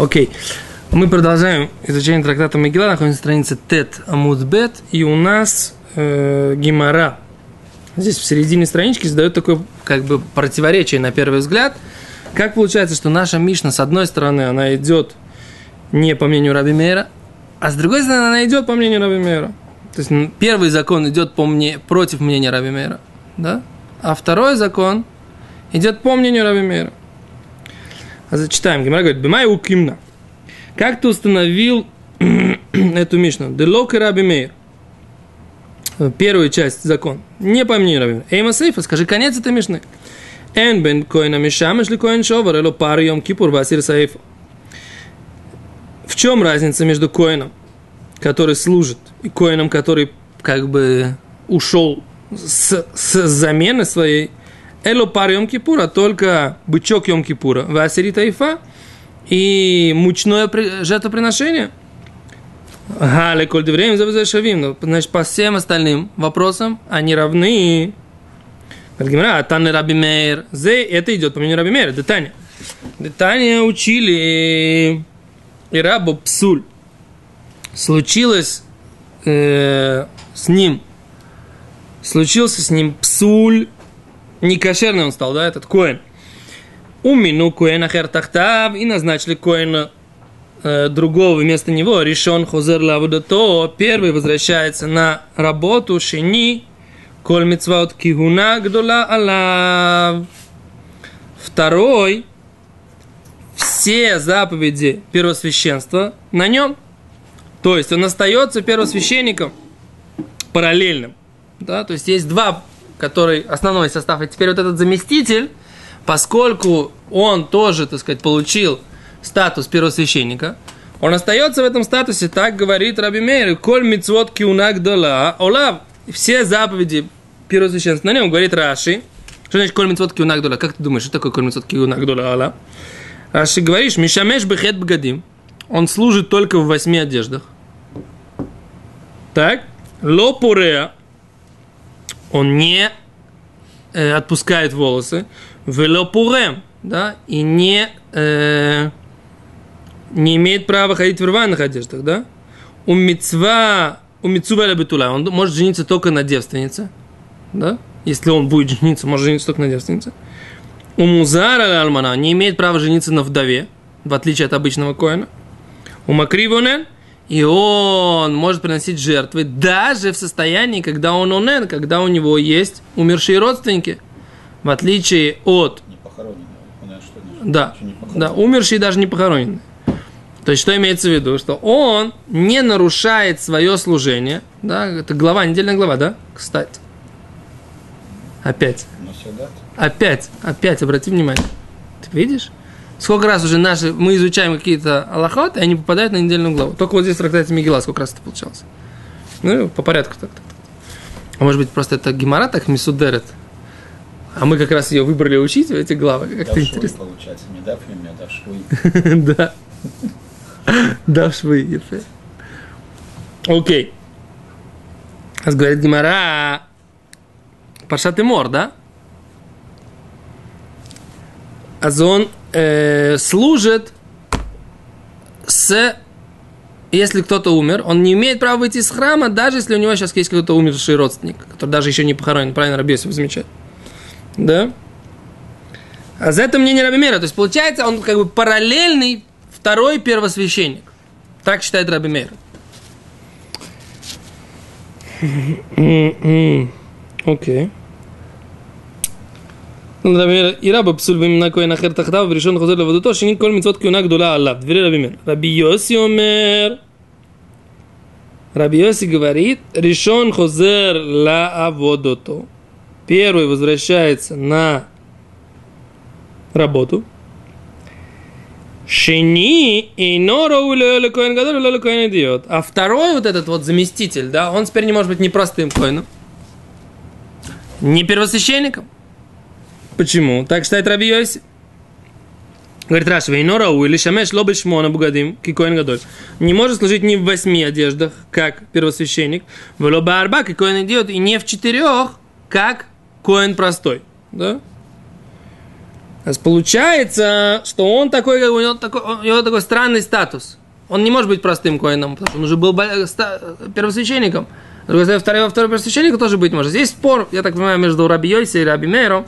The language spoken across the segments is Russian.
Окей. Мы продолжаем изучение трактата Мегила, находимся на странице Тет Амудбет, и у нас э, Гимара. Здесь в середине странички задает такое как бы противоречие на первый взгляд. Как получается, что наша Мишна, с одной стороны, она идет не по мнению Раби Мейра, а с другой стороны, она идет по мнению Раби Мейра. То есть первый закон идет по мне, против мнения Раби Мейра, да? а второй закон идет по мнению Раби Мейра. А зачитаем. Гимара говорит, Бимай укимна. Как ты установил эту Мишну? Делок и Раби Мейр. Первую часть закон. Не по мнению Раби. Эйма Сейфа, скажи конец этой Мишны. Эн бен коина мишамеш ли коин шовар, эло пар йом кипур васир саифа. В чем разница между коином, который служит, и коином, который как бы ушел с, с замены своей Эло пар Йом Кипура, только бычок Йом Кипура. Васири Таифа и мучное жертвоприношение. Гале коль время за шавим. Значит, по всем остальным вопросам они равны. А Таны Раби Мейр. Это идет по мнению Раби Мейра. Детаня. Детаня учили и рабу псуль. Случилось э, с ним, случился с ним псуль некошерный он стал, да, этот коин. Умину коина хертахтав и назначили коина э, другого вместо него, решен хозер то первый возвращается на работу, шини, коль митцваот кигуна гдула алав. Второй, все заповеди первосвященства на нем. То есть он остается первосвященником параллельным. Да? То есть есть два который основной состав, и теперь вот этот заместитель, поскольку он тоже, так сказать, получил статус первосвященника, он остается в этом статусе, так говорит Раби Мейр, коль мицвот киунак дола, олав, все заповеди первосвященства на нем, говорит Раши, что значит коль мицвот киунак дола, как ты думаешь, что такое коль мицвот киунак дола, ола? Раши говоришь, мишамеш бехет бгадим, он служит только в восьми одеждах. Так? Ло пуреа, он не э, отпускает волосы, велопурем, да, и не, э, не имеет права ходить в рваных одеждах, да. У мецва, у мецува бетула, он может жениться только на девственнице, да, если он будет жениться, может жениться только на девственнице. У музара альмана не имеет права жениться на вдове, в отличие от обычного коина. У макривонен – и он может приносить жертвы даже в состоянии, когда он онен, когда у него есть умершие родственники. В отличие от... Не похороненные. Да, да, умершие даже не похороненные. То есть, что имеется в виду? Что он не нарушает свое служение. Да, это глава, недельная глава, да? Кстати. Опять. Опять, опять, обрати внимание. Ты видишь? Сколько раз уже наши, мы изучаем какие-то аллахот, и они попадают на недельную главу. Только вот здесь в трактате Мигела сколько раз это получалось. Ну, по порядку так, так. А может быть, просто это гемора так мисудерет. А мы как раз ее выбрали учить эти главы. Интересно. получается, не дав им, а дав швы. Да. Дав швы, Окей. Говорит Гимара, Паршат и Мор, да? Азон э, служит с... Если кто-то умер, он не имеет права выйти из храма, даже если у него сейчас есть кто-то умерший родственник, который даже еще не похоронен. Правильно Рабиосиф замечает. Да? А за это мнение Рабимера. То есть, получается, он как бы параллельный второй первосвященник. Так считает Рабимер. Окей. Okay. И раба псуль бимна коэн ахер тахтав, решен хозер лавадуто, шинин коль митцвот кюна гдула аллав. Двери Раби Мир. Раби Йоси омер. Раби Йоси говорит, решен хозер ла аводото. Первый возвращается на работу. Шини и Нора идиот. А второй вот этот вот заместитель, да, он теперь не может быть не простым коином, не первосвященником, Почему? Так считает Раби Йоси. Говорит Раши, Вейнора у или Шамеш лобы шмона бугадим, кикоин гадоль. Не может служить ни в восьми одеждах, как первосвященник, в лоба арба, кикоин идет, и не в четырех, как коин простой. Да? То получается, что он такой, у него такой, у него такой странный статус. Он не может быть простым коином, потому что он уже был первосвященником. Другой стороны, второй, второй первосвященник тоже быть может. Здесь спор, я так понимаю, между Раби Йойси и Раби Мейром.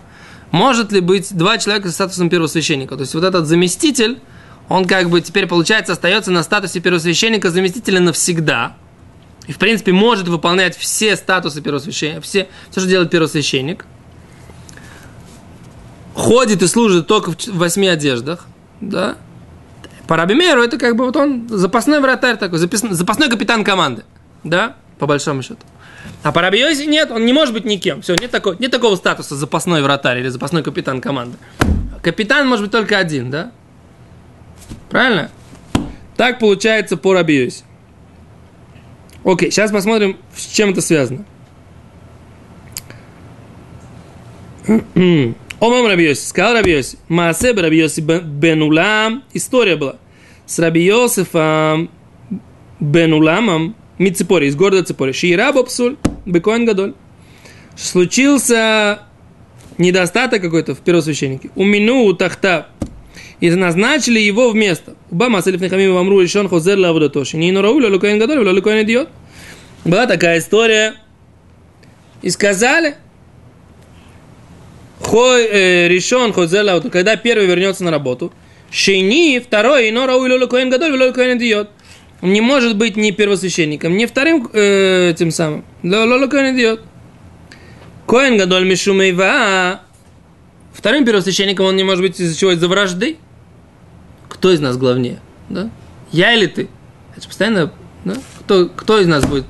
Может ли быть два человека с статусом первосвященника? То есть вот этот заместитель, он как бы теперь, получается, остается на статусе первосвященника заместителя навсегда. И, в принципе, может выполнять все статусы первосвященника, все, все, что делает первосвященник. Ходит и служит только в восьми одеждах, да. По Рабимеру это как бы вот он запасной вратарь такой, запас- запасной капитан команды, да, по большому счету. А по Рабиозе нет, он не может быть никем. Все, нет такого, нет такого статуса запасной вратарь или запасной капитан команды. Капитан может быть только один, да? Правильно? Так получается по Рабиозе. Окей, сейчас посмотрим, с чем это связано. Омам Рабиоси, сказал Рабиоси, Маасе Рабиоси бен Улам, история была. С Рабиосифом бен Уламом, Мицепори, из города Цепори, Шиира Бобсуль, Бекоин Гадоль. Случился недостаток какой-то в первосвященнике. У мину тахта. И назначили его вместо. Убама Селиф Нехамим Вамру решен Хозер Лавдатоши. Не Нораулю, Лукаин Гадоль, Лукаин Идиот. Была такая история. И сказали, Хой э, решен Хозер Лавдатоши, когда первый вернется на работу. Шейни, второй, но Рауилю Лукаин Гадоль, Лукаин Идиот. Он не может быть ни первосвященником, ни вторым э, тем самым. Идиот. Коэн Гадоль Мишумейва. Вторым первосвященником он не может быть из-за чего? Из-за вражды. Кто из нас главнее? Да? Я или ты? Это постоянно... Да? Кто, кто из нас будет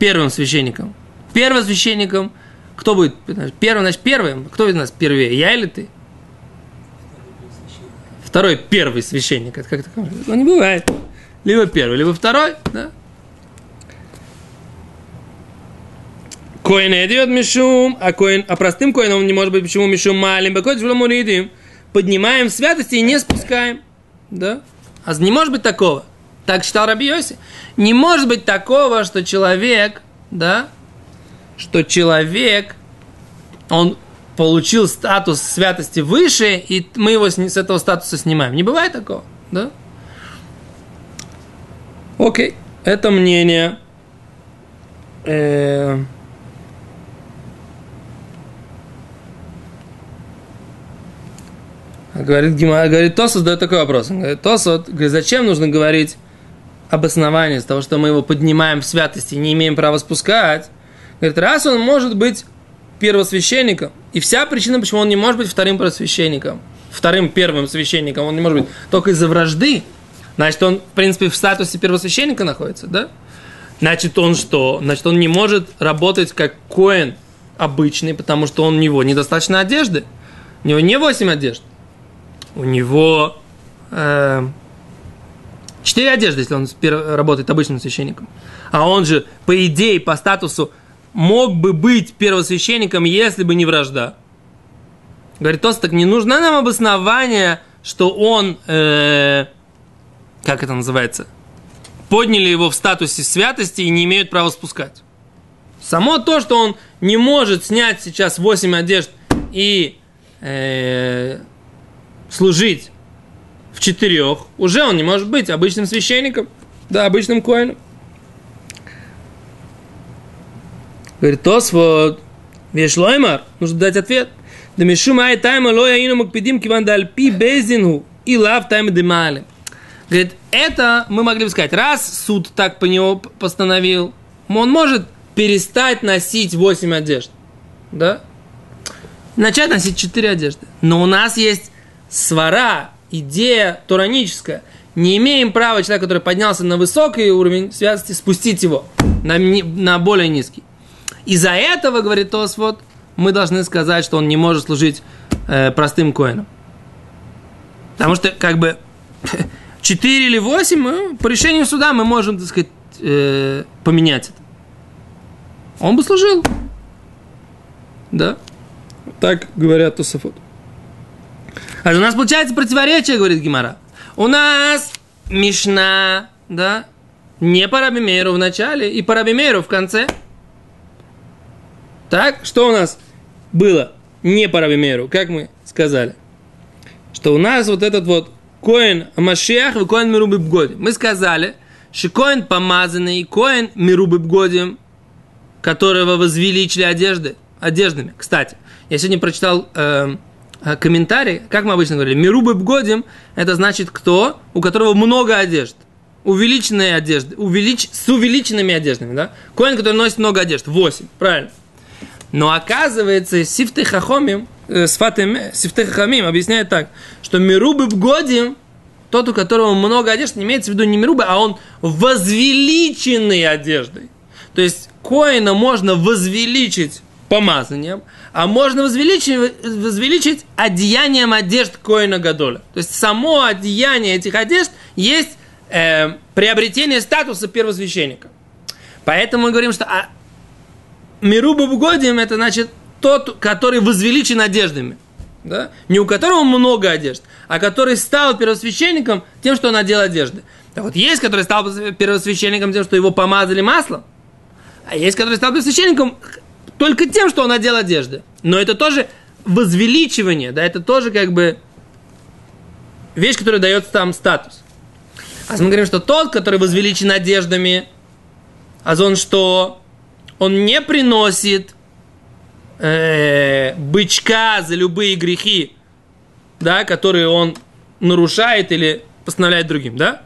первым священником? Первосвященником. Кто будет первым? Значит, первым. Кто из нас первее? Я или ты? Второй первый священник. Это как такое? Ну, не бывает. Либо первый, либо второй. Да? Коин идет мишум, а, коин, а простым коином не может быть почему мишум малим, бакодиш муридим. Поднимаем святости и не спускаем. Да? А не может быть такого. Так считал Раби Йоси. Не может быть такого, что человек, да, что человек, он получил статус святости выше, и мы его с, с этого статуса снимаем. Не бывает такого, да? Окей, это мнение. Э, Говорит, Гима, говорит, Тосот задает такой вопрос. Он говорит, Тосот, говорит, зачем нужно говорить об основании, с того, что мы его поднимаем в святости, не имеем права спускать? Говорит, раз он может быть первосвященником, и вся причина, почему он не может быть вторым первосвященником, вторым первым священником, он не может быть только из-за вражды, значит, он, в принципе, в статусе первосвященника находится, да? Значит, он что? Значит, он не может работать как коин обычный, потому что он, у него недостаточно одежды. У него не 8 одежд. У него э, 4 одежды, если он работает обычным священником. А он же, по идее, по статусу, мог бы быть первосвященником, если бы не вражда. Говорит, Тос, так не нужно нам обоснование, что он, э, как это называется, подняли его в статусе святости и не имеют права спускать. Само то, что он не может снять сейчас 8 одежд и э, служить в четырех, уже он не может быть обычным священником, да, обычным коином. Говорит, Тос, вот, Вешлоймар, нужно дать ответ. Да мишу май тайма лоя ину макпидим киван дальпи бездинху и лав тайма демалим. Говорит, это мы могли бы сказать, раз суд так по него постановил, он может перестать носить 8 одежд. Да? Начать носить 4 одежды. Но у нас есть свара, идея тураническая. Не имеем права человека, который поднялся на высокий уровень святости, спустить его на, на более низкий. Из-за этого, говорит Тосфот, мы должны сказать, что он не может служить э, простым коином. Потому что, как бы, 4 или 8, мы, по решению суда мы можем, так сказать, э, поменять это. Он бы служил. Да? Так говорят Тософот. А у нас получается противоречие, говорит Гимара. У нас Мишна, да, не по Рабимейру в начале и по Рабимейру в конце. Так, что у нас было? не по Рабимеру, как мы сказали. Что у нас вот этот вот Коин Машех и Коин Мирубы Бгодим. Мы сказали, что Коин помазанный, Коин Мирубы Бгодим, которого возвеличили одежды, одеждами. Кстати, я сегодня прочитал э, комментарий, как мы обычно говорили, Мирубы Бгодим, это значит кто, у которого много одежд. Увеличенные одежды, увелич, с увеличенными одеждами, да? Коин, который носит много одежд, 8, правильно. Но оказывается, Сифты Хахомим, э, Сфатем, Сифты Хахомим объясняет так, что Мирубы Бгодим, тот, у которого много одежд, не имеется в виду не Мирубы, а он возвеличенный одеждой. То есть Коина можно возвеличить помазанием, а можно возвеличить, возвеличить одеянием одежд Коина Гадоля. То есть само одеяние этих одежд есть э, приобретение статуса первосвященника. Поэтому мы говорим, что а, Мируба Бугодим это значит тот, который возвеличен одеждами. Да? Не у которого много одежд, а который стал первосвященником тем, что он одел одежды. Так вот, есть, который стал первосвященником тем, что его помазали маслом, а есть, который стал первосвященником только тем, что он одел одежды. Но это тоже возвеличивание, да, это тоже как бы вещь, которая дает там статус. А мы говорим, что тот, который возвеличен одеждами, а он что? Он не приносит э, бычка за любые грехи, да, которые он нарушает или постановляет другим, да?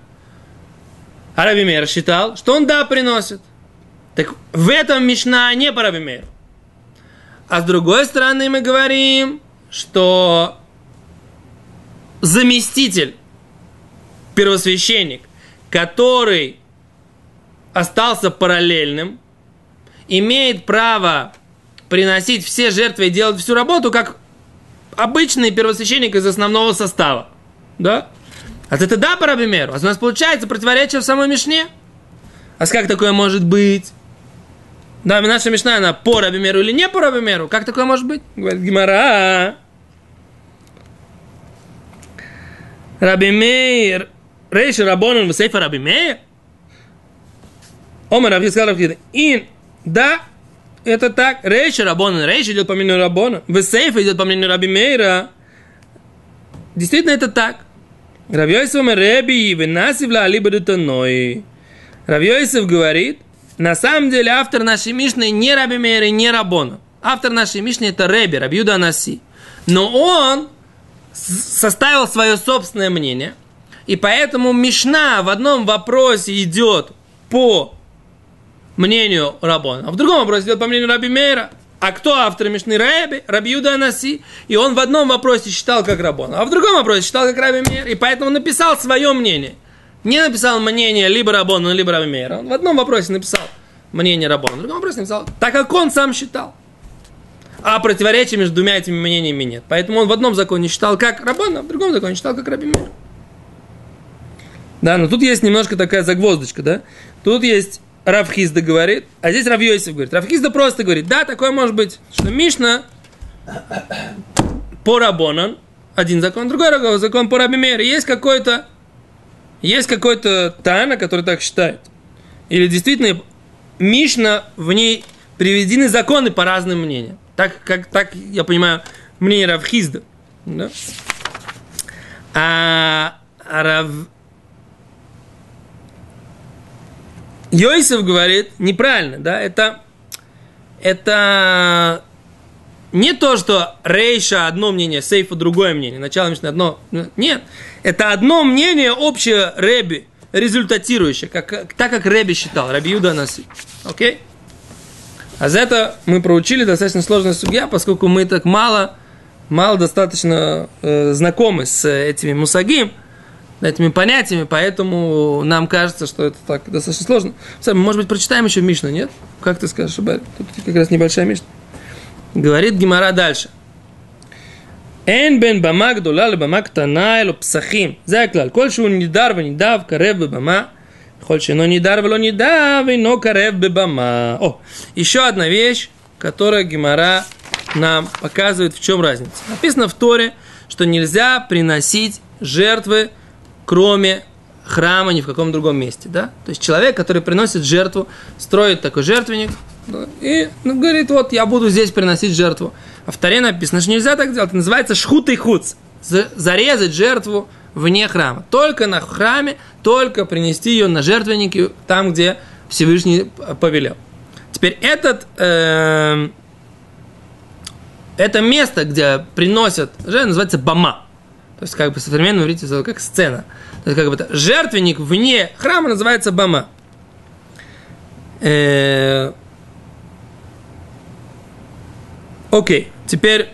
А Раби считал, что он да приносит. Так в этом Мишна не по Раби А с другой стороны мы говорим, что заместитель, первосвященник, который остался параллельным, имеет право приносить все жертвы и делать всю работу, как обычный первосвященник из основного состава. Да? А это да, по Рабимеру. А у нас получается противоречие в самой Мишне. А как такое может быть? Да, наша Мишна, она по Рабимеру или не по Рабимеру? Как такое может быть? Говорит Гимара. Рабимейр. Рейш Рабонан сейфа Рабимейр. Омар Рабхискал Рабхида. Ин. Да, это так. Рейш Рабонан. Рейш идет по мнению Рабона. В сейфа идет по мнению Рабимейра. Действительно, это так. Равьёйсов Реби Венасивла Алибадутаной. Равьёйсов говорит, на самом деле автор нашей Мишны не Раби Мейр и не Рабона. Автор нашей Мишны это Реби, Рабиуда Анаси. Но он составил свое собственное мнение, и поэтому Мишна в одном вопросе идет по мнению Рабона, а в другом вопросе идет по мнению Раби Мейра. А кто автор Мишны Раби? Раби Юда Анаси. И он в одном вопросе считал как Рабон, а в другом вопросе считал как Раби Мейр. И поэтому написал свое мнение. Не написал мнение либо Рабона, либо Раби Мейра. Он в одном вопросе написал мнение Рабона, в другом вопросе написал так, как он сам считал. А противоречия между двумя этими мнениями нет. Поэтому он в одном законе считал как Рабона, а в другом законе считал как Раби Мейр. Да, но тут есть немножко такая загвоздочка, да? Тут есть Равхизда говорит, а здесь Равьёйсев говорит. Равхизда просто говорит, да, такое может быть, что Мишна по Рабонан, один закон, другой закон по Рабимер. Есть какой-то есть какой-то Тана, который так считает. Или действительно Мишна, в ней приведены законы по разным мнениям. Так, как, так я понимаю, мнение Равхизда. Да? А, а Рав... Йосиф говорит неправильно, да, это, это не то, что Рейша одно мнение, Сейфа другое мнение, начало Мишны одно. Нет. Это одно мнение общее Реби, результатирующее, как, так как Реби считал, Раби Юда Наси. Окей? А за это мы проучили достаточно сложную судья, поскольку мы так мало, мало достаточно э, знакомы с этими мусагим, этими понятиями, поэтому нам кажется, что это так достаточно сложно. Может быть, прочитаем еще Мишну, нет? Как ты скажешь, Барри? Тут как раз небольшая Мишна. Говорит Гимара дальше. אין בין במה גדולה לבמה קטנה אלו פסחים. זה הכלל. כל שהוא נידר ונידב קרב בבמה, ככל שאינו нидар ולא нидар, אינו קרב בבמה. О, еще одна вещь, которая Гимара нам показывает, в чем разница. Написано в Торе, что нельзя приносить жертвы, кроме храма, ни в каком другом месте. Да? То есть человек, который приносит жертву, строит такой жертвенник, и ну, говорит, вот я буду здесь приносить жертву. А в Таре написано, что нельзя так делать. Это называется шхут и хуц. Зарезать жертву вне храма. Только на храме, только принести ее на жертвенники, там, где Всевышний повелел. Теперь этот, э, это место, где приносят, жертву, называется бама. То есть, как бы современно говорите, как сцена. То есть, как бы это, жертвенник вне храма называется бама. Э, окей, теперь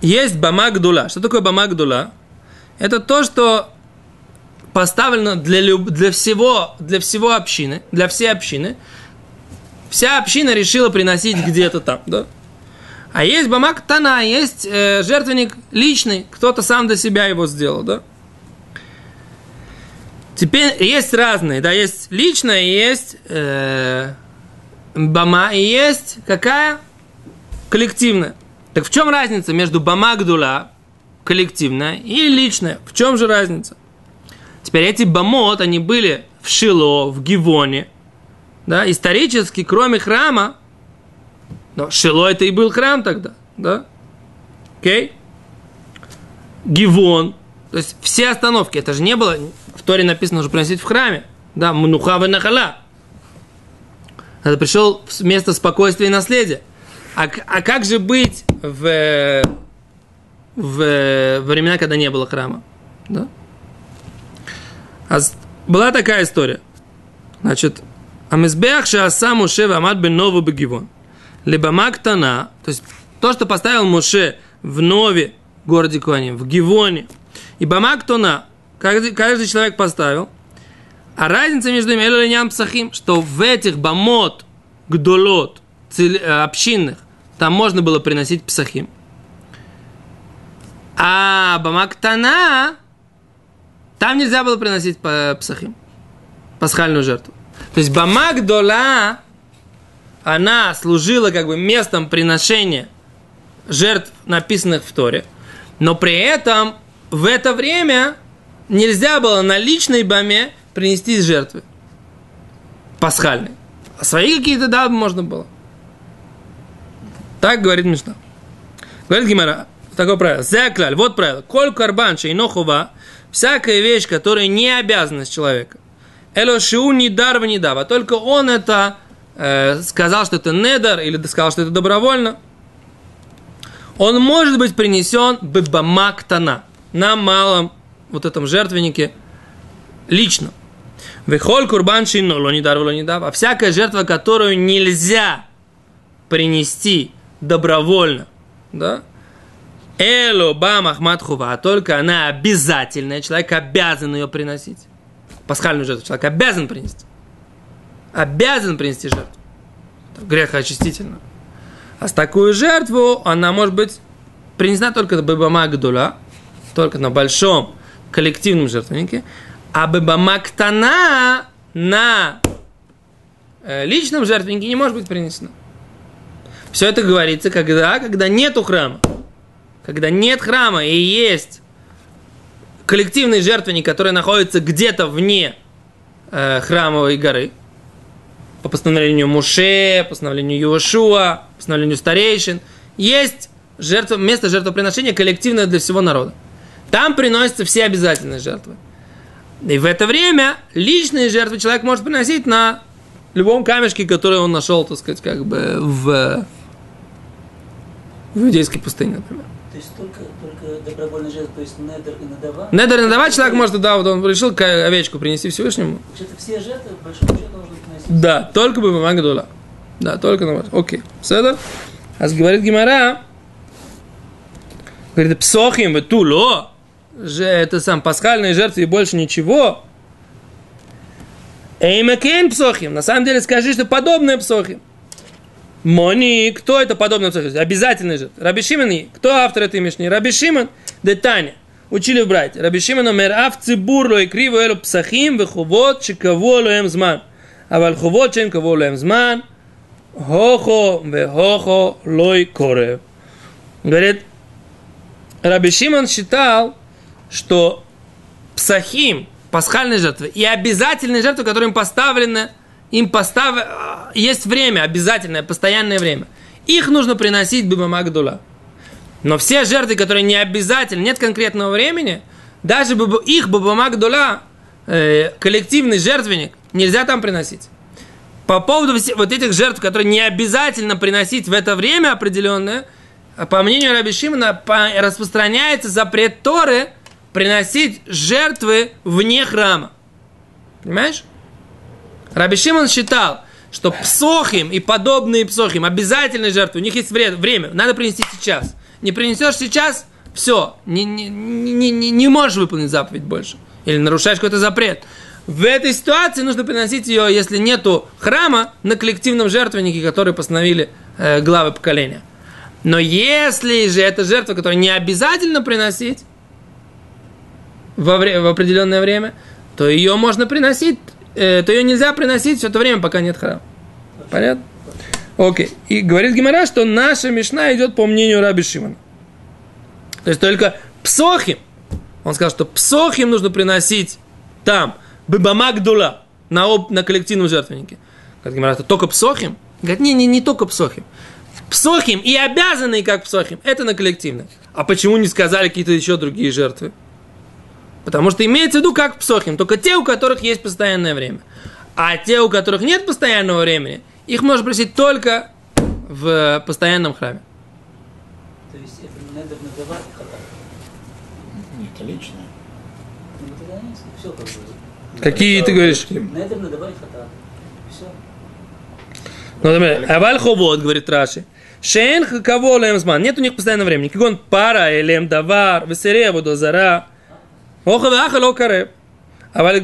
есть бама гдула. Что такое бама гдула? Это то, что поставлено для, люб... для, всего, для всего общины, для всей общины. Вся община решила приносить где-то там, да? А есть бамак тана, есть э, жертвенник личный, кто-то сам для себя его сделал, да? Теперь есть разные, да, есть личное, есть э, бама, и есть какая? Коллективная. Так в чем разница между бама гдула, коллективная, и личная? В чем же разница? Теперь эти бамот, они были в Шило, в Гивоне, да, исторически, кроме храма, но Шило это и был храм тогда, да, окей? Гивон, то есть все остановки, это же не было, в Торе написано уже приносить в храме, да, мнуха нахала. Это пришел в место спокойствия и наследия. А, а как же быть в, в времена, когда не было храма? Да? А была такая история. Значит, Амизбех Шааса Муше Вамад бен Нову Бегивон. Либо Мактана, то есть то, что поставил Муше в Нове, городе Куаним, в Гивоне, и Бамактона, каждый, каждый человек поставил, а разница между ними, Эль Псахим, что в этих бамот, гдолот, э, общинных, там можно было приносить псахим. А Бамактана, там нельзя было приносить псахим, пасхальную жертву. То есть Бамагдола, она служила как бы местом приношения жертв, написанных в Торе, но при этом в это время нельзя было на личной баме принести жертвы пасхальные. А свои какие-то, да, можно было. Так говорит Мишна. Говорит Гимара, такое правило. Зеклаль, вот правило. Коль карбан шейнохова, всякая вещь, которая не обязанность человека. Эло шиу не дар не дава. Только он это э, сказал, что это недар, или сказал, что это добровольно. Он может быть принесен бебамактана на малом вот этом жертвеннике лично. Вехоль курбан шино лонидар лонидав. А всякая жертва, которую нельзя принести добровольно, да, Эло бам ахмат хува, а только она обязательная, человек обязан ее приносить. Пасхальную жертву человек обязан принести. Обязан принести жертву. Грех очистительно. А с такую жертву она может быть принесена только бабама гдула, только на большом коллективном жертвеннике, а бабамактана на э, личном жертвеннике не может быть принесена. Все это говорится, когда, когда нету храма. Когда нет храма и есть коллективный жертвенник, который находится где-то вне э, храмовой горы, по постановлению Муше, постановлению Юошуа, постановлению старейшин, есть жертва, место жертвоприношения коллективное для всего народа. Там приносятся все обязательные жертвы. И в это время личные жертвы человек может приносить на любом камешке, который он нашел, так сказать, как бы в, в иудейской пустыне, например. То есть только, только добровольная жертва, то есть недер и надава? Недер и надава человек может, да, вот он решил овечку принести Всевышнему. Вообще-то все жертвы, в большом счету, должны. Да, только бы мама Гдула. Да, только на вас. Окей. Седа. А говорит Гимара, говорит, псохим вы туло, же это сам пасхальные жертвы и больше ничего. Эймакен псохим. На самом деле скажи, что подобное псохим. Мони, кто это подобное псохим? Обязательный же. Раби Шимон, кто автор этой мишни? Раби Шимон, Детаня. Учили в брать. Раби Шимон, мэр аф цибур лой криво элу псахим, вехувот, лоем эм зман. אבל חובות שאין קבעו להם זמן, הוכו והוכו לא יקורב. Говорит, Раби Шимон считал, что псахим, пасхальные жертвы, и обязательные жертвы, которые им поставлены, им постав... есть время, обязательное, постоянное время. их нужно приносить бимамагдула. Но все жертвы, которые не обязательно, нет конкретного времени, даже баб- их бабамагдула, э, коллективный жертвенник, нельзя там приносить. По поводу вот этих жертв, которые не обязательно приносить в это время определенное, по мнению Раби Шимона, распространяется запрет Торы приносить жертвы вне храма. Понимаешь? Раби Шимон считал, что псохим и подобные псохим обязательные жертвы, у них есть вре- время, надо принести сейчас. Не принесешь сейчас, все, не, не, не, не можешь выполнить заповедь больше. Или нарушаешь какой-то запрет. В этой ситуации нужно приносить ее, если нету храма, на коллективном жертвеннике, который постановили э, главы поколения. Но если же это жертва, которую не обязательно приносить во вре- в определенное время, то ее можно приносить, э, то ее нельзя приносить все это время, пока нет храма. Понятно? Окей. И говорит Гимара, что наша Мишна идет по мнению Раби Шимона. То есть только псохим, он сказал, что псохим нужно приносить там, быбамагдула, на, об, на коллективном жертвеннике. Говорит Гимара, это только псохим? Говорит, не, не, не только псохим. Псохим и обязанные как псохим, это на коллективном. А почему не сказали какие-то еще другие жертвы? Потому что имеется в виду как псохим, только те, у которых есть постоянное время. А те, у которых нет постоянного времени, их можно просить только в постоянном храме. То есть это и хата. Не, это личное. Ну тогда нет, все как бы. Какие ты говоришь? Недер надава и хата. Все. Ну, например, Аваль ховод, говорит Раши. Шейн кого лемзман. Нет у них постоянного времени. Кигон пара, элем давар, весереву до зара. Оха ваха ло кареб. Аваль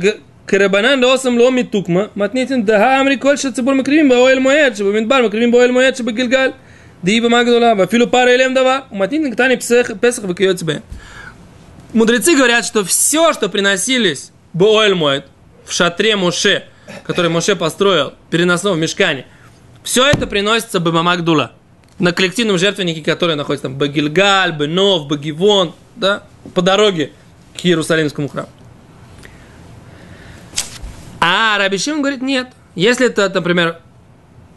כרבנן לא עושים לא מתוקמה, מתניתין דהה אמרי כל שהציבור מקריבים באוהל מועד, שבמדבר מקריבים באוהל מועד שבגלגל. דהי במה גדולה, ואפילו פר אליהם דבר, ומתניתין קטני פסח, פסח וכיוצא בהם. Мудрецы говорят, что все, что приносились Боэль Моэд в шатре Моше, который Моше построил переносном в мешкане, все это приносится Бамамагдула на коллективном жертвеннике, который находится там Багильгаль, Бенов, Багивон, да, по дороге к Иерусалимскому храму. А Раби Шимон говорит, нет. Если это, например,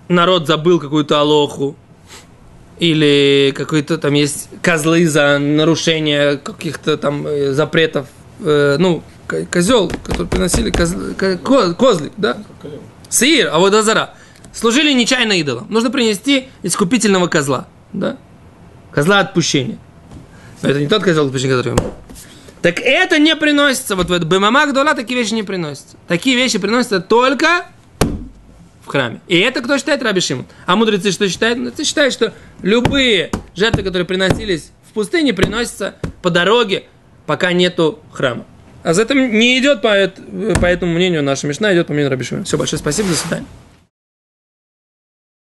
народ забыл какую-то алоху, или какой-то там есть козлы за нарушение каких-то там э, запретов, э, ну, козел, который приносили козл- ко- ко- козлик, да? Сир, а вот Азара. Служили нечаянно идолам. Нужно принести искупительного козла, да? Козла отпущения. Но это не тот козел отпущения, который мы так это не приносится. Вот в этот Бемамак Дула такие вещи не приносятся. Такие вещи приносятся только в храме. И это кто считает Раби? А мудрецы что считают? Мудрецы считают, что любые жертвы, которые приносились в пустыне, приносятся по дороге, пока нету храма. А за этим не идет по, по этому мнению наша Мишна, идет по мнению Раби Шимона. Все, большое спасибо, до свидания.